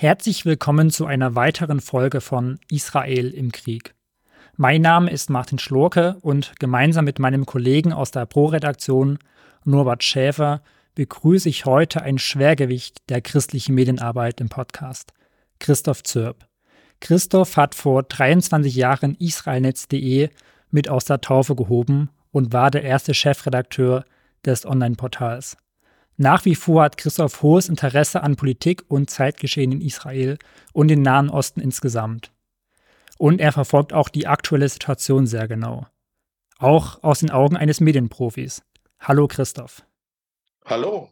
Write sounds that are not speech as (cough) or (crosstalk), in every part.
Herzlich willkommen zu einer weiteren Folge von Israel im Krieg. Mein Name ist Martin Schlorke und gemeinsam mit meinem Kollegen aus der Pro-Redaktion Norbert Schäfer begrüße ich heute ein Schwergewicht der christlichen Medienarbeit im Podcast, Christoph Zürb. Christoph hat vor 23 Jahren israelnetz.de mit aus der Taufe gehoben und war der erste Chefredakteur des Online-Portals. Nach wie vor hat Christoph hohes Interesse an Politik und Zeitgeschehen in Israel und den Nahen Osten insgesamt. Und er verfolgt auch die aktuelle Situation sehr genau. Auch aus den Augen eines Medienprofis. Hallo Christoph. Hallo.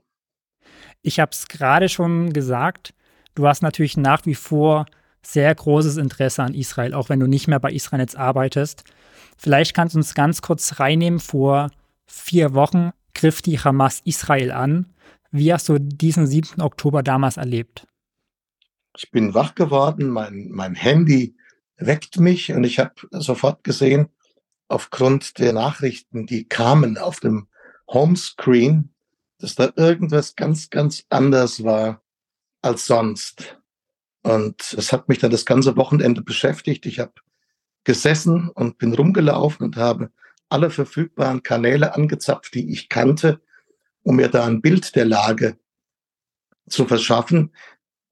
Ich habe es gerade schon gesagt, du hast natürlich nach wie vor sehr großes Interesse an Israel, auch wenn du nicht mehr bei Israel arbeitest. Vielleicht kannst du uns ganz kurz reinnehmen. Vor vier Wochen griff die Hamas Israel an. Wie hast du diesen 7. Oktober damals erlebt? Ich bin wach geworden, mein, mein Handy weckt mich und ich habe sofort gesehen, aufgrund der Nachrichten, die kamen auf dem Homescreen, dass da irgendwas ganz, ganz anders war als sonst. Und es hat mich dann das ganze Wochenende beschäftigt. Ich habe gesessen und bin rumgelaufen und habe alle verfügbaren Kanäle angezapft, die ich kannte, um mir da ein Bild der Lage zu verschaffen.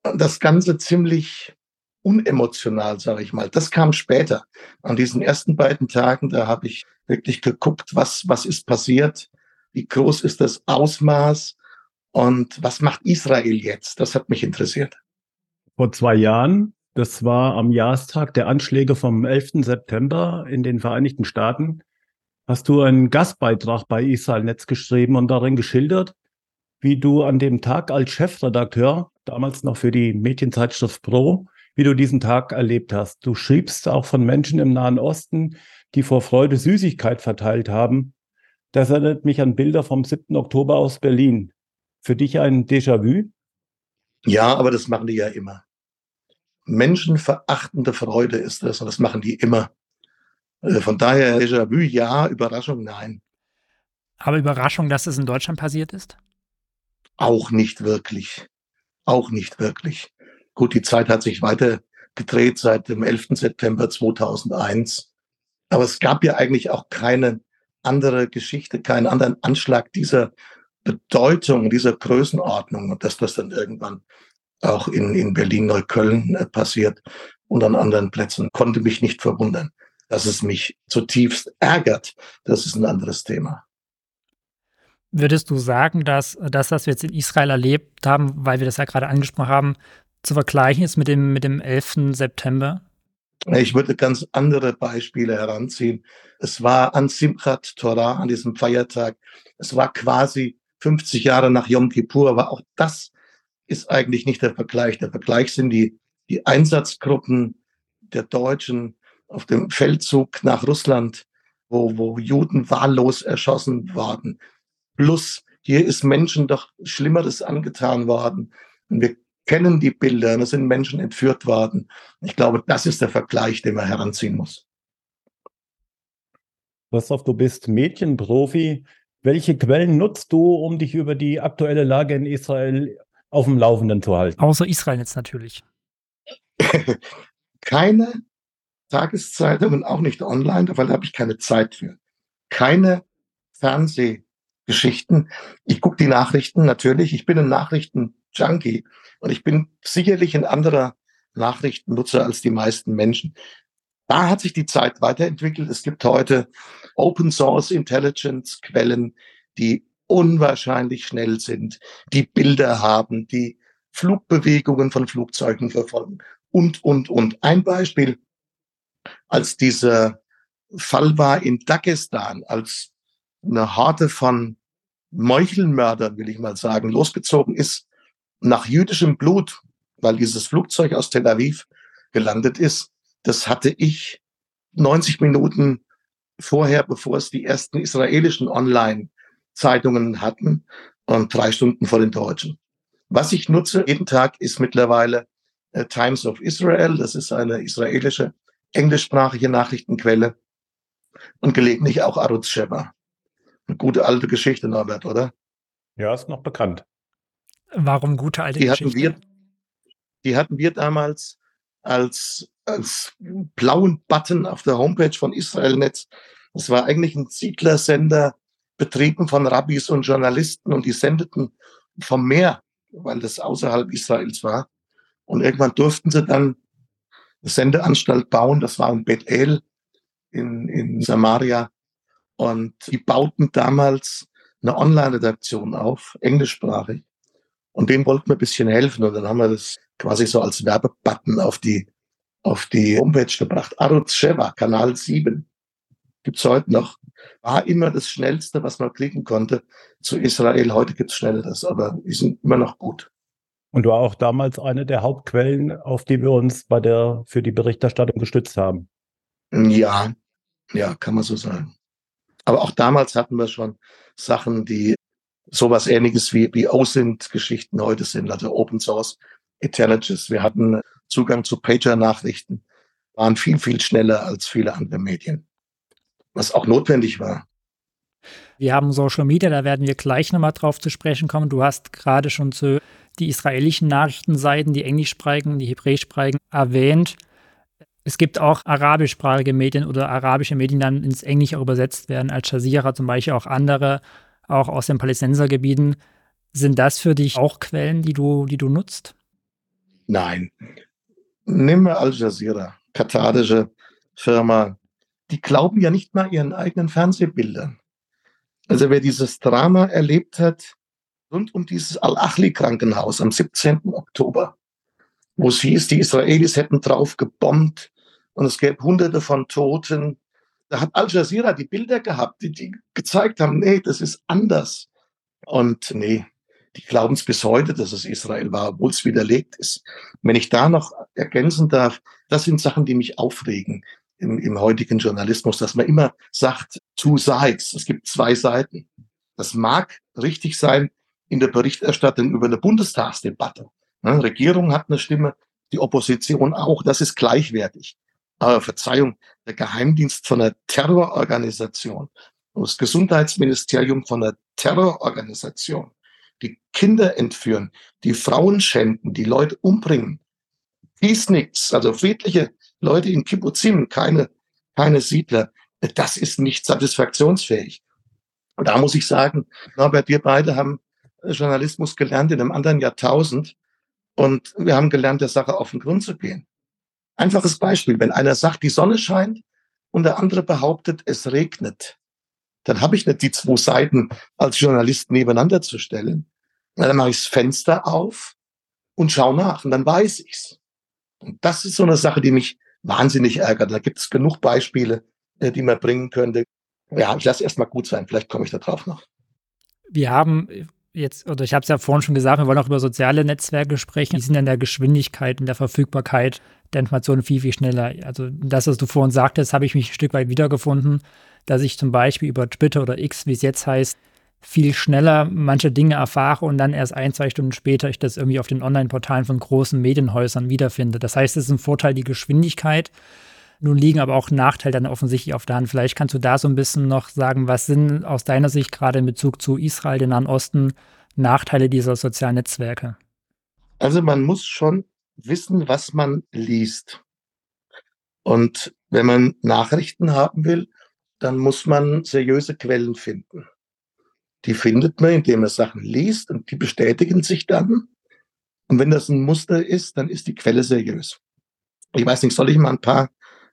Das Ganze ziemlich unemotional, sage ich mal. Das kam später. An diesen ersten beiden Tagen, da habe ich wirklich geguckt, was, was ist passiert, wie groß ist das Ausmaß und was macht Israel jetzt? Das hat mich interessiert. Vor zwei Jahren, das war am Jahrestag der Anschläge vom 11. September in den Vereinigten Staaten, hast du einen Gastbeitrag bei Israel Netz geschrieben und darin geschildert, wie du an dem Tag als Chefredakteur, damals noch für die Medienzeitschrift Pro, wie du diesen Tag erlebt hast. Du schriebst auch von Menschen im Nahen Osten, die vor Freude Süßigkeit verteilt haben. Das erinnert mich an Bilder vom 7. Oktober aus Berlin. Für dich ein Déjà-vu? Ja, aber das machen die ja immer. Menschenverachtende Freude ist das und das machen die immer. Äh, von daher Déjà-vu ja, Überraschung nein. Aber Überraschung, dass es in Deutschland passiert ist? Auch nicht wirklich. Auch nicht wirklich. Gut, die Zeit hat sich weiter gedreht seit dem 11. September 2001. Aber es gab ja eigentlich auch keine andere Geschichte, keinen anderen Anschlag dieser Bedeutung, dieser Größenordnung und dass das dann irgendwann auch in, in Berlin-Neukölln äh, passiert und an anderen Plätzen, konnte mich nicht verwundern. Dass es mich zutiefst ärgert, das ist ein anderes Thema. Würdest du sagen, dass das, was wir jetzt in Israel erlebt haben, weil wir das ja gerade angesprochen haben, zu vergleichen ist mit dem, mit dem 11. September? Ich würde ganz andere Beispiele heranziehen. Es war an Simchat Torah, an diesem Feiertag. Es war quasi 50 Jahre nach Yom Kippur, aber auch das ist eigentlich nicht der Vergleich. Der Vergleich sind die, die Einsatzgruppen der Deutschen auf dem Feldzug nach Russland, wo, wo Juden wahllos erschossen worden. Plus, hier ist Menschen doch Schlimmeres angetan worden. Und wir kennen die Bilder, und es sind Menschen entführt worden. Ich glaube, das ist der Vergleich, den man heranziehen muss. Christoph, du bist Mädchenprofi. Welche Quellen nutzt du, um dich über die aktuelle Lage in Israel auf dem Laufenden zu halten? Außer Israel jetzt natürlich. (laughs) Keine Tageszeitungen, auch nicht online, weil da habe ich keine Zeit für. Keine Fernsehgeschichten. Ich gucke die Nachrichten natürlich. Ich bin ein Nachrichten-Junkie und ich bin sicherlich ein anderer Nachrichtennutzer als die meisten Menschen. Da hat sich die Zeit weiterentwickelt. Es gibt heute Open Source Intelligence Quellen, die unwahrscheinlich schnell sind, die Bilder haben, die Flugbewegungen von Flugzeugen verfolgen und, und, und. Ein Beispiel, als dieser Fall war in Dagestan, als eine Horde von Meuchelmördern, will ich mal sagen, losgezogen ist nach jüdischem Blut, weil dieses Flugzeug aus Tel Aviv gelandet ist. Das hatte ich 90 Minuten vorher, bevor es die ersten israelischen Online-Zeitungen hatten und drei Stunden vor den Deutschen. Was ich nutze jeden Tag ist mittlerweile äh, Times of Israel. Das ist eine israelische englischsprachige Nachrichtenquelle und gelegentlich auch Arutz Sheva. Eine gute alte Geschichte, Norbert, oder? Ja, ist noch bekannt. Warum gute alte die Geschichte? Hatten wir, Die hatten wir damals als, als blauen Button auf der Homepage von Israelnetz. Das war eigentlich ein Siedlersender, betrieben von Rabbis und Journalisten und die sendeten vom Meer, weil das außerhalb Israels war. Und irgendwann durften sie dann Sendeanstalt bauen. Das war in Bethel in, in Samaria. Und die bauten damals eine Online-Redaktion auf, englischsprachig. Und denen wollten wir ein bisschen helfen. Und dann haben wir das quasi so als Werbebutton auf die, auf die Homepage gebracht. Arutz Sheva, Kanal 7. Gibt's heute noch. War immer das Schnellste, was man klicken konnte zu Israel. Heute gibt's Schnelleres, aber die sind immer noch gut. Und war auch damals eine der Hauptquellen, auf die wir uns bei der, für die Berichterstattung gestützt haben. Ja, ja, kann man so sagen. Aber auch damals hatten wir schon Sachen, die sowas ähnliches wie, wie OSINT-Geschichten heute sind, also Open Source Intelligence. Wir hatten Zugang zu Pager-Nachrichten, waren viel, viel schneller als viele andere Medien, was auch notwendig war. Wir haben Social Media, da werden wir gleich nochmal drauf zu sprechen kommen. Du hast gerade schon zu die israelischen Nachrichtenseiten, die englischsprachigen, die hebräischsprachigen erwähnt. Es gibt auch arabischsprachige Medien oder arabische Medien, die dann ins Englische übersetzt werden, Al Jazeera zum Beispiel, auch andere, auch aus den Palästinensergebieten. Sind das für dich auch Quellen, die du, die du nutzt? Nein. Nimm mal Al Jazeera, katarische Firma. Die glauben ja nicht mal ihren eigenen Fernsehbildern. Also wer dieses Drama erlebt hat, rund um dieses Al-Achli-Krankenhaus am 17. Oktober, wo es hieß, die Israelis hätten drauf gebombt, und es gäbe hunderte von Toten. Da hat Al Jazeera die Bilder gehabt, die, die gezeigt haben, nee, das ist anders. Und nee, die glauben es bis heute, dass es Israel war, obwohl es widerlegt ist. Wenn ich da noch ergänzen darf, das sind Sachen, die mich aufregen im, im heutigen Journalismus, dass man immer sagt, two sides, es gibt zwei Seiten. Das mag richtig sein in der Berichterstattung über eine Bundestagsdebatte. Ne, Regierung hat eine Stimme, die Opposition auch, das ist gleichwertig äh, Verzeihung, der Geheimdienst von einer Terrororganisation das Gesundheitsministerium von einer Terrororganisation, die Kinder entführen, die Frauen schänden, die Leute umbringen. Peaceniks, also friedliche Leute in Kibbutzim, keine, keine Siedler. Das ist nicht satisfaktionsfähig. Und da muss ich sagen, Norbert, wir beide haben Journalismus gelernt in einem anderen Jahrtausend und wir haben gelernt, der Sache auf den Grund zu gehen. Einfaches Beispiel, wenn einer sagt, die Sonne scheint und der andere behauptet, es regnet, dann habe ich nicht die zwei Seiten als Journalist nebeneinander zu stellen. Dann mache ich das Fenster auf und schaue nach und dann weiß ich's. Und das ist so eine Sache, die mich wahnsinnig ärgert. Da gibt es genug Beispiele, äh, die man bringen könnte. Ja, ich lasse erstmal gut sein, vielleicht komme ich da drauf noch. Wir haben jetzt, oder ich habe es ja vorhin schon gesagt, wir wollen auch über soziale Netzwerke sprechen. Die sind in der Geschwindigkeit, in der Verfügbarkeit der Informationen viel, viel schneller. Also das, was du vorhin sagtest, habe ich mich ein Stück weit wiedergefunden, dass ich zum Beispiel über Twitter oder X, wie es jetzt heißt, viel schneller manche Dinge erfahre und dann erst ein, zwei Stunden später ich das irgendwie auf den Online-Portalen von großen Medienhäusern wiederfinde. Das heißt, es ist ein Vorteil die Geschwindigkeit. Nun liegen aber auch Nachteile dann offensichtlich auf der Hand. Vielleicht kannst du da so ein bisschen noch sagen, was sind aus deiner Sicht gerade in Bezug zu Israel, den Nahen Osten, Nachteile dieser sozialen Netzwerke? Also man muss schon wissen, was man liest. Und wenn man Nachrichten haben will, dann muss man seriöse Quellen finden. Die findet man, indem man Sachen liest und die bestätigen sich dann. Und wenn das ein Muster ist, dann ist die Quelle seriös. Ich weiß nicht, soll ich mal ein paar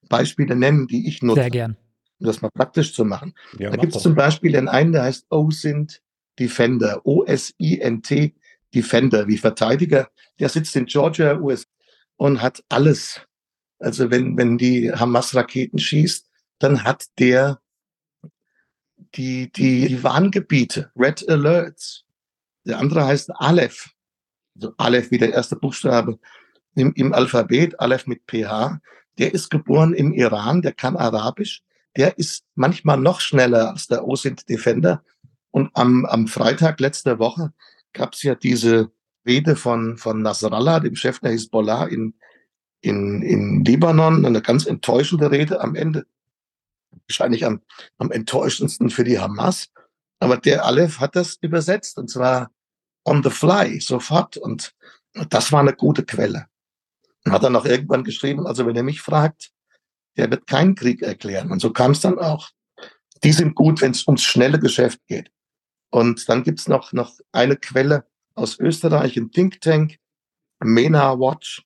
Beispiele nennen, die ich nutze? Sehr gern. Um das mal praktisch zu machen. Ja, da gibt es zum Beispiel den einen, der heißt OSINT Defender, O-S-I-N-T Defender, wie Verteidiger. Der sitzt in Georgia, US und hat alles. Also wenn, wenn die Hamas-Raketen schießt, dann hat der die, die, die Warngebiete, Red Alerts. Der andere heißt Aleph. Also Aleph wie der erste Buchstabe im, im Alphabet, Aleph mit PH. Der ist geboren im Iran, der kann Arabisch. Der ist manchmal noch schneller als der OSINT Defender. Und am, am Freitag letzter Woche gab es ja diese Rede von, von Nasrallah, dem Chef der Hisbollah in, in, in Libanon, eine ganz enttäuschende Rede am Ende. Wahrscheinlich am, am enttäuschendsten für die Hamas. Aber der Aleph hat das übersetzt und zwar on the fly, sofort. Und das war eine gute Quelle. Hat dann auch irgendwann geschrieben, also wenn er mich fragt, der wird keinen Krieg erklären. Und so kam es dann auch. Die sind gut, wenn es ums schnelle Geschäft geht. Und dann gibt's noch, noch eine Quelle aus Österreich, ein Think Tank, MENA Watch.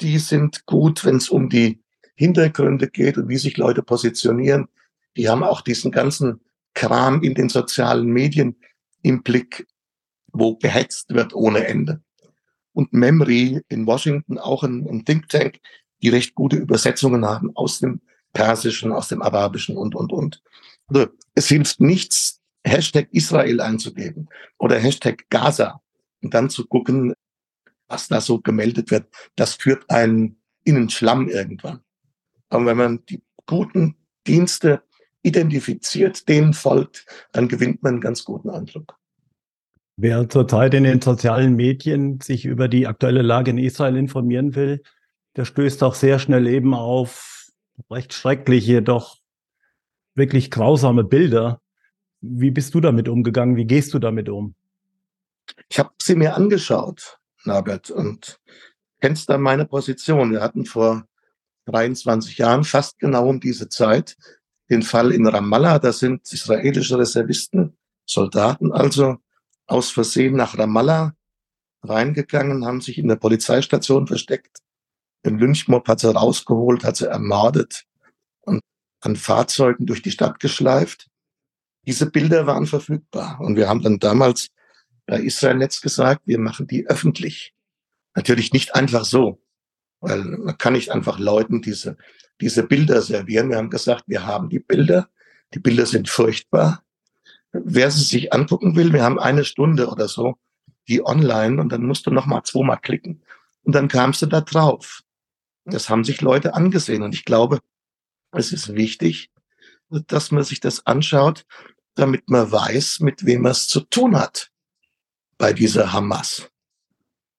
Die sind gut, wenn es um die Hintergründe geht und wie sich Leute positionieren. Die haben auch diesen ganzen Kram in den sozialen Medien im Blick, wo gehetzt wird ohne Ende. Und Memory in Washington, auch ein, ein Think Tank, die recht gute Übersetzungen haben aus dem Persischen, aus dem Arabischen und, und, und. Also, es hilft nichts, Hashtag Israel einzugeben oder Hashtag Gaza und dann zu gucken, was da so gemeldet wird. Das führt einen in den Schlamm irgendwann. Aber wenn man die guten Dienste identifiziert, denen folgt, dann gewinnt man einen ganz guten Eindruck. Wer zurzeit in den sozialen Medien sich über die aktuelle Lage in Israel informieren will, der stößt auch sehr schnell eben auf recht schreckliche, doch wirklich grausame Bilder. Wie bist du damit umgegangen? Wie gehst du damit um? Ich habe sie mir angeschaut, Norbert, und kennst dann meine Position. Wir hatten vor 23 Jahren, fast genau um diese Zeit, den Fall in Ramallah. Da sind israelische Reservisten, Soldaten also, aus Versehen nach Ramallah reingegangen, haben sich in der Polizeistation versteckt. Den Lynchmob hat sie rausgeholt, hat sie ermordet und an Fahrzeugen durch die Stadt geschleift. Diese Bilder waren verfügbar. Und wir haben dann damals bei Israel Netz gesagt, wir machen die öffentlich. Natürlich nicht einfach so. Weil man kann nicht einfach Leuten diese, diese Bilder servieren. Wir haben gesagt, wir haben die Bilder. Die Bilder sind furchtbar. Wer sie sich angucken will, wir haben eine Stunde oder so, die online und dann musst du noch mal zweimal klicken und dann kamst du da drauf. Das haben sich Leute angesehen und ich glaube, es ist wichtig, dass man sich das anschaut, damit man weiß, mit wem man es zu tun hat bei dieser Hamas.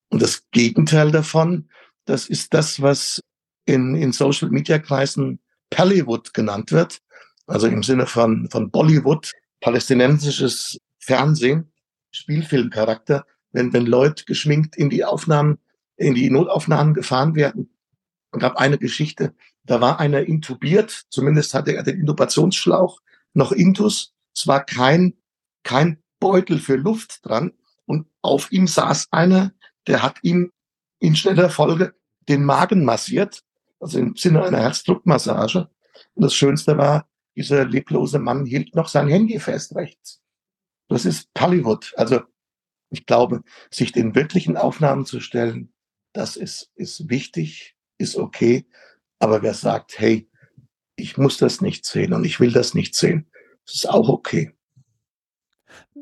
Und das Gegenteil davon das ist das, was in, in Social Media Kreisen Pallywood genannt wird. Also im Sinne von, von Bollywood, palästinensisches Fernsehen, Spielfilmcharakter. Wenn, wenn Leute geschminkt in die Aufnahmen, in die Notaufnahmen gefahren werden. Es gab eine Geschichte, da war einer intubiert, zumindest hatte er den Intubationsschlauch noch intus. Es war kein, kein Beutel für Luft dran. Und auf ihm saß einer, der hat ihm in schneller Folge den Magen massiert, also im Sinne einer Herzdruckmassage. Und das Schönste war, dieser leblose Mann hielt noch sein Handy fest rechts. Das ist Hollywood. Also ich glaube, sich den wirklichen Aufnahmen zu stellen, das ist, ist wichtig, ist okay. Aber wer sagt, hey, ich muss das nicht sehen und ich will das nicht sehen, das ist auch okay.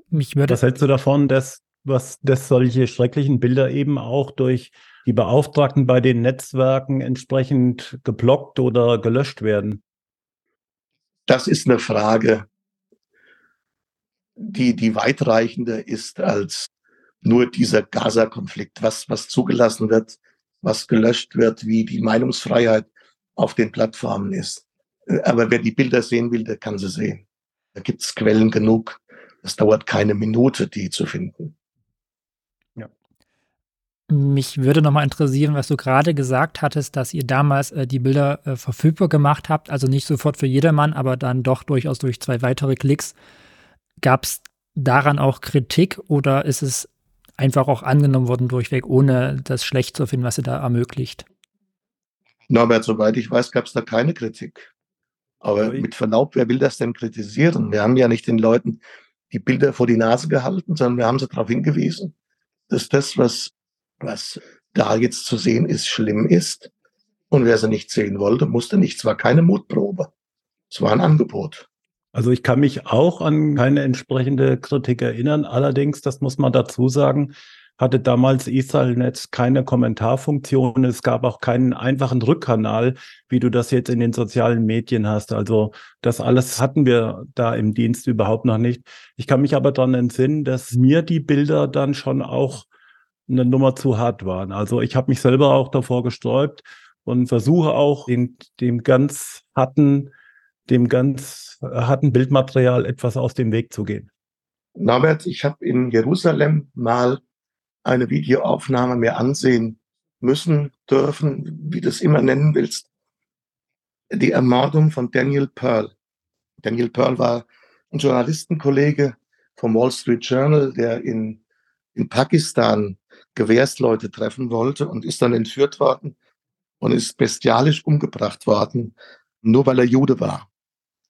Mich würde Was hältst du davon, dass was, dass solche schrecklichen Bilder eben auch durch die Beauftragten bei den Netzwerken entsprechend geblockt oder gelöscht werden? Das ist eine Frage, die, die weitreichender ist als nur dieser Gaza-Konflikt, was, was zugelassen wird, was gelöscht wird, wie die Meinungsfreiheit auf den Plattformen ist. Aber wer die Bilder sehen will, der kann sie sehen. Da gibt es Quellen genug. Es dauert keine Minute, die zu finden. Mich würde nochmal interessieren, was du gerade gesagt hattest, dass ihr damals äh, die Bilder äh, verfügbar gemacht habt, also nicht sofort für jedermann, aber dann doch durchaus durch zwei weitere Klicks. Gab es daran auch Kritik oder ist es einfach auch angenommen worden durchweg, ohne das schlecht zu finden, was ihr da ermöglicht? Norbert, soweit ich weiß, gab es da keine Kritik. Aber mit Verlaub, wer will das denn kritisieren? Wir haben ja nicht den Leuten die Bilder vor die Nase gehalten, sondern wir haben sie darauf hingewiesen, dass das, was was da jetzt zu sehen ist, schlimm ist. Und wer sie nicht sehen wollte, musste nicht. Es war keine Mutprobe. Es war ein Angebot. Also ich kann mich auch an keine entsprechende Kritik erinnern. Allerdings, das muss man dazu sagen, hatte damals Ethernet keine Kommentarfunktion. Es gab auch keinen einfachen Rückkanal, wie du das jetzt in den sozialen Medien hast. Also das alles hatten wir da im Dienst überhaupt noch nicht. Ich kann mich aber daran entsinnen, dass mir die Bilder dann schon auch eine Nummer zu hart waren. Also ich habe mich selber auch davor gesträubt und versuche auch in dem ganz harten, dem ganz harten Bildmaterial etwas aus dem Weg zu gehen. Norbert, ich habe in Jerusalem mal eine Videoaufnahme mir ansehen müssen, dürfen, wie du es immer nennen willst, die Ermordung von Daniel Pearl. Daniel Pearl war ein Journalistenkollege vom Wall Street Journal, der in, in Pakistan Gewehrsleute treffen wollte und ist dann entführt worden und ist bestialisch umgebracht worden, nur weil er Jude war.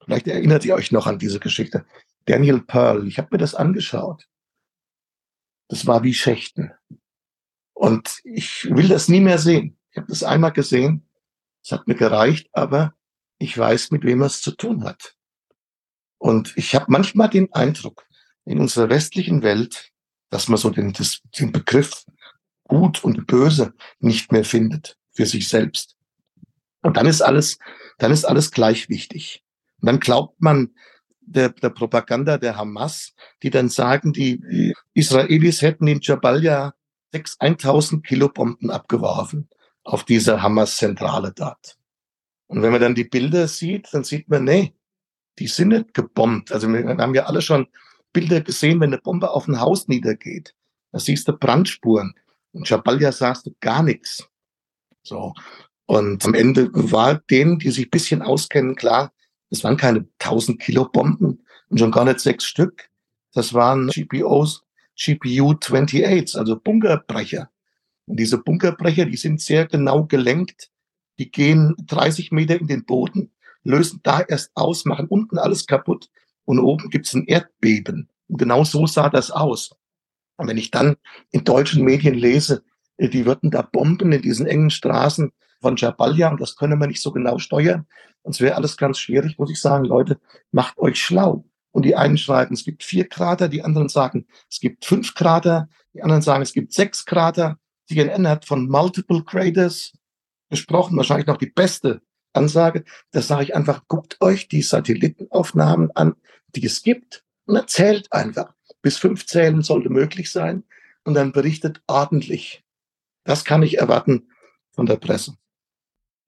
Vielleicht erinnert ihr euch noch an diese Geschichte. Daniel Pearl, ich habe mir das angeschaut. Das war wie Schächten. Und ich will das nie mehr sehen. Ich habe das einmal gesehen. Es hat mir gereicht, aber ich weiß, mit wem es zu tun hat. Und ich habe manchmal den Eindruck, in unserer westlichen Welt, dass man so den, das, den Begriff gut und böse nicht mehr findet für sich selbst. Und dann ist alles, dann ist alles gleich wichtig. Und dann glaubt man der, der Propaganda der Hamas, die dann sagen, die, Israelis hätten in Jabalia 6, 1000 Kilo Bomben abgeworfen auf diese Hamas-Zentrale dort. Und wenn man dann die Bilder sieht, dann sieht man, nee, die sind nicht gebombt. Also wir haben ja alle schon Bilder gesehen, wenn eine Bombe auf ein Haus niedergeht. Da siehst du Brandspuren. In Jabalia sahst du gar nichts. So. Und am Ende war denen, die sich ein bisschen auskennen, klar, es waren keine 1000 Kilo Bomben und schon gar nicht sechs Stück. Das waren GPOs, GPU 28, also Bunkerbrecher. Und diese Bunkerbrecher, die sind sehr genau gelenkt. Die gehen 30 Meter in den Boden, lösen da erst aus, machen unten alles kaputt und oben gibt's ein Erdbeben. Und genau so sah das aus. Und wenn ich dann in deutschen Medien lese, äh, die würden da bomben in diesen engen Straßen von Jabalia und das können wir nicht so genau steuern. Und es wäre alles ganz schwierig, muss ich sagen, Leute, macht euch schlau. Und die einen schreiben, es gibt vier Krater, die anderen sagen, es gibt fünf Krater, die anderen sagen, es gibt sechs Krater. CNN hat von Multiple Craters gesprochen, wahrscheinlich noch die beste Ansage. Da sage ich einfach, guckt euch die Satellitenaufnahmen an, die es gibt und erzählt einfach. Bis fünf zählen sollte möglich sein und dann berichtet ordentlich. Das kann ich erwarten von der Presse.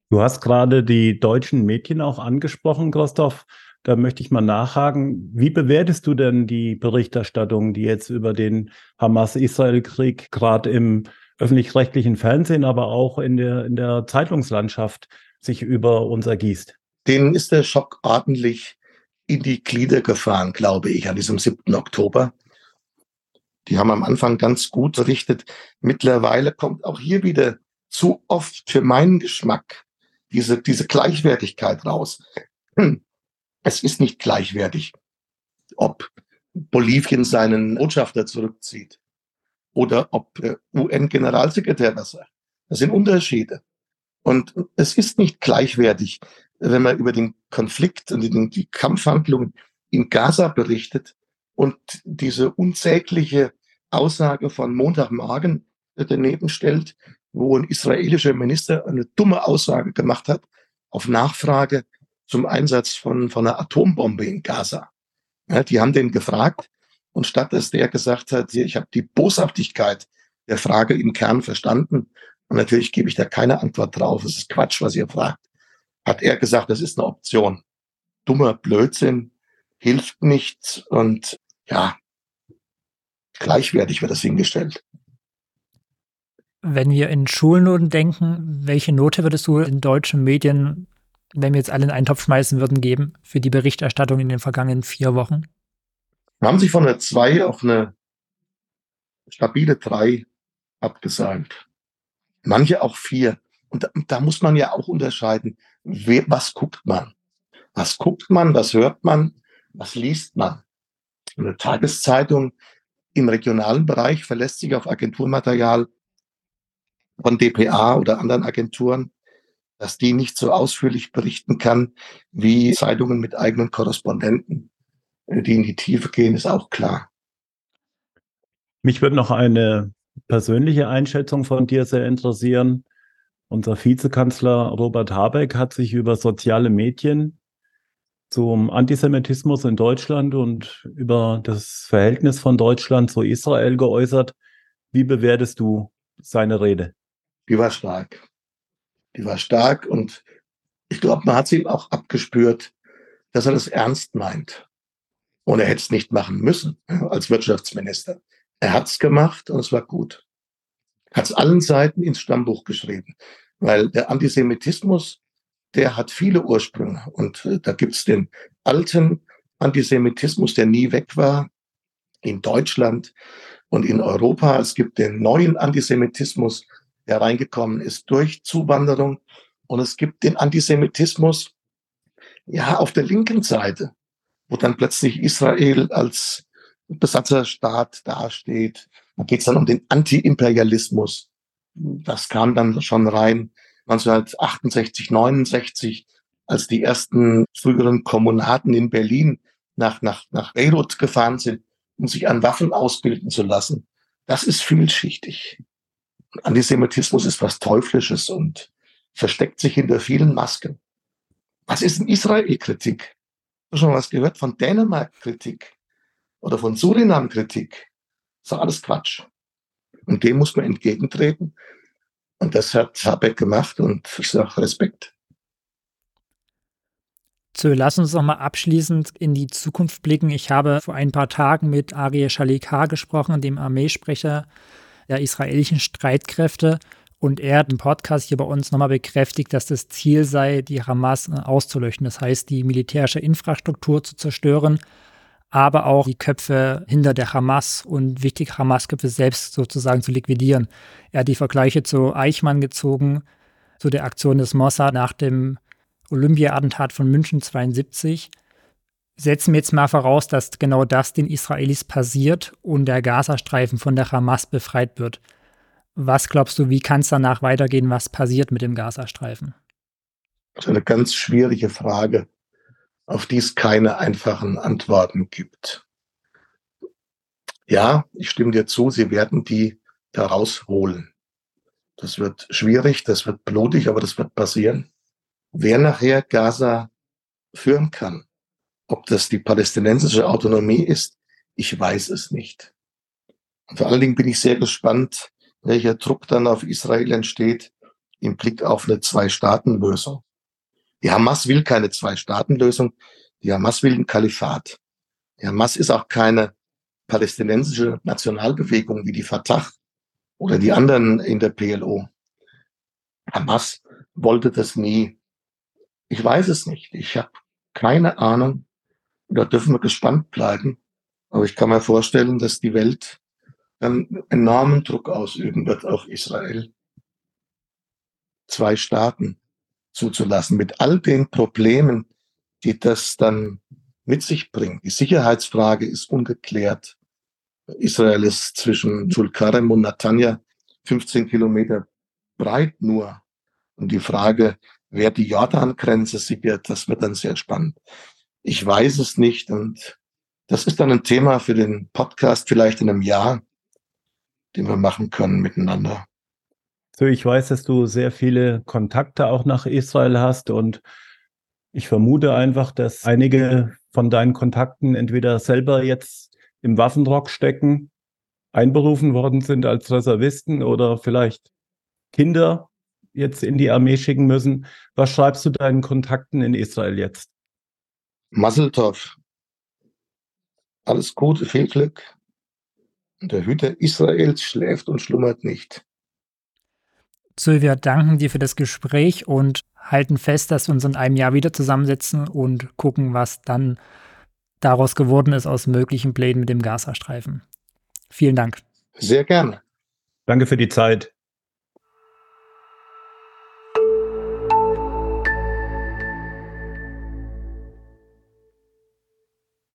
Du hast gerade die deutschen Medien auch angesprochen, Christoph. Da möchte ich mal nachhaken. Wie bewertest du denn die Berichterstattung, die jetzt über den Hamas-Israel-Krieg gerade im öffentlich-rechtlichen Fernsehen, aber auch in der, in der Zeitungslandschaft sich über uns ergießt? Denen ist der Schock ordentlich in die Glieder gefahren, glaube ich, an diesem 7. Oktober. Die haben am Anfang ganz gut berichtet. Mittlerweile kommt auch hier wieder zu oft für meinen Geschmack diese, diese Gleichwertigkeit raus. Es ist nicht gleichwertig, ob Bolivien seinen Botschafter zurückzieht oder ob der UN-Generalsekretär das sagt. Das sind Unterschiede. Und es ist nicht gleichwertig, wenn man über den Konflikt und die Kampfhandlungen in Gaza berichtet und diese unsägliche Aussage von Montagmorgen daneben stellt, wo ein israelischer Minister eine dumme Aussage gemacht hat auf Nachfrage zum Einsatz von, von einer Atombombe in Gaza. Ja, die haben den gefragt und statt dass der gesagt hat, ich habe die Boshaftigkeit der Frage im Kern verstanden und natürlich gebe ich da keine Antwort drauf, es ist Quatsch, was ihr fragt, hat er gesagt, das ist eine Option. Dummer Blödsinn, hilft nichts und ja, gleichwertig wird das hingestellt. Wenn wir in Schulnoten denken, welche Note würdest du in deutschen Medien, wenn wir jetzt alle in einen Topf schmeißen würden, geben für die Berichterstattung in den vergangenen vier Wochen? Wir haben sich von einer 2 auf eine stabile 3 abgesagt. Manche auch 4. Und da, da, muss man ja auch unterscheiden, wer, was guckt man? Was guckt man, was hört man, was liest man? Eine Tageszeitung im regionalen Bereich verlässt sich auf Agenturmaterial von DPA oder anderen Agenturen, dass die nicht so ausführlich berichten kann wie Zeitungen mit eigenen Korrespondenten, die in die Tiefe gehen, ist auch klar. Mich würde noch eine persönliche Einschätzung von dir sehr interessieren. Unser Vizekanzler Robert Habeck hat sich über soziale Medien zum Antisemitismus in Deutschland und über das Verhältnis von Deutschland zu Israel geäußert. Wie bewertest du seine Rede? Die war stark. Die war stark und ich glaube, man hat es ihm auch abgespürt, dass er das ernst meint. Und er hätte es nicht machen müssen (laughs) als Wirtschaftsminister. Er hat es gemacht und es war gut. Hat es allen Seiten ins Stammbuch geschrieben. Weil der Antisemitismus, der hat viele Ursprünge. Und äh, da gibt's den alten Antisemitismus, der nie weg war, in Deutschland und in Europa. Es gibt den neuen Antisemitismus, der reingekommen ist durch Zuwanderung. Und es gibt den Antisemitismus, ja, auf der linken Seite, wo dann plötzlich Israel als Besatzerstaat dasteht. Da geht es dann um den Anti-Imperialismus. Das kam dann schon rein 1968, 69, als die ersten früheren Kommunaten in Berlin nach, nach, nach Beirut gefahren sind, um sich an Waffen ausbilden zu lassen. Das ist vielschichtig. Antisemitismus ist was Teuflisches und versteckt sich hinter vielen Masken. Was ist denn Israel-Kritik? Hast du schon was gehört von Dänemark-Kritik oder von Surinam-Kritik? Das ist alles Quatsch. Und dem muss man entgegentreten. Und das hat Habeck gemacht und ich sage Respekt. So, lass uns noch mal abschließend in die Zukunft blicken. Ich habe vor ein paar Tagen mit Ariel Shalikar gesprochen, dem Armeesprecher der israelischen Streitkräfte. Und er hat im Podcast hier bei uns nochmal bekräftigt, dass das Ziel sei, die Hamas auszulöschen. Das heißt, die militärische Infrastruktur zu zerstören, aber auch die Köpfe hinter der Hamas und wichtige Hamas-Köpfe selbst sozusagen zu liquidieren. Er hat die Vergleiche zu Eichmann gezogen, zu der Aktion des Mossad nach dem Olympia-Attentat von München 72. Setzen wir jetzt mal voraus, dass genau das den Israelis passiert und der Gazastreifen von der Hamas befreit wird. Was glaubst du, wie kann es danach weitergehen? Was passiert mit dem Gazastreifen? Das ist eine ganz schwierige Frage, auf die es keine einfachen Antworten gibt. Ja, ich stimme dir zu, sie werden die da rausholen. Das wird schwierig, das wird blutig, aber das wird passieren. Wer nachher Gaza führen kann, ob das die palästinensische Autonomie ist, ich weiß es nicht. Und vor allen Dingen bin ich sehr gespannt, welcher Druck dann auf Israel entsteht im Blick auf eine Zwei-Staaten-Lösung. Die Hamas will keine Zwei-Staaten-Lösung. Die Hamas will ein Kalifat. Die Hamas ist auch keine palästinensische Nationalbewegung wie die Fatah oder die anderen in der PLO. Hamas wollte das nie. Ich weiß es nicht. Ich habe keine Ahnung. Da dürfen wir gespannt bleiben. Aber ich kann mir vorstellen, dass die Welt dann enormen Druck ausüben wird auf Israel, zwei Staaten zuzulassen, mit all den Problemen, die das dann mit sich bringt. Die Sicherheitsfrage ist ungeklärt. Israel ist zwischen Tulkarem und Natanja 15 Kilometer breit nur. Und die Frage, wer die Jordan-Grenze sichert, das wird dann sehr spannend. Ich weiß es nicht und das ist dann ein Thema für den Podcast vielleicht in einem Jahr den wir machen können miteinander. So, ich weiß, dass du sehr viele Kontakte auch nach Israel hast und ich vermute einfach, dass einige von deinen Kontakten entweder selber jetzt im Waffenrock stecken, einberufen worden sind als Reservisten oder vielleicht Kinder jetzt in die Armee schicken müssen. Was schreibst du deinen Kontakten in Israel jetzt? Maseltov. Alles Gute, viel Glück. Der Hüter Israels schläft und schlummert nicht. So, wir danken dir für das Gespräch und halten fest, dass wir uns in einem Jahr wieder zusammensetzen und gucken, was dann daraus geworden ist aus möglichen Plänen mit dem Gazastreifen. Vielen Dank. Sehr gerne. Danke für die Zeit.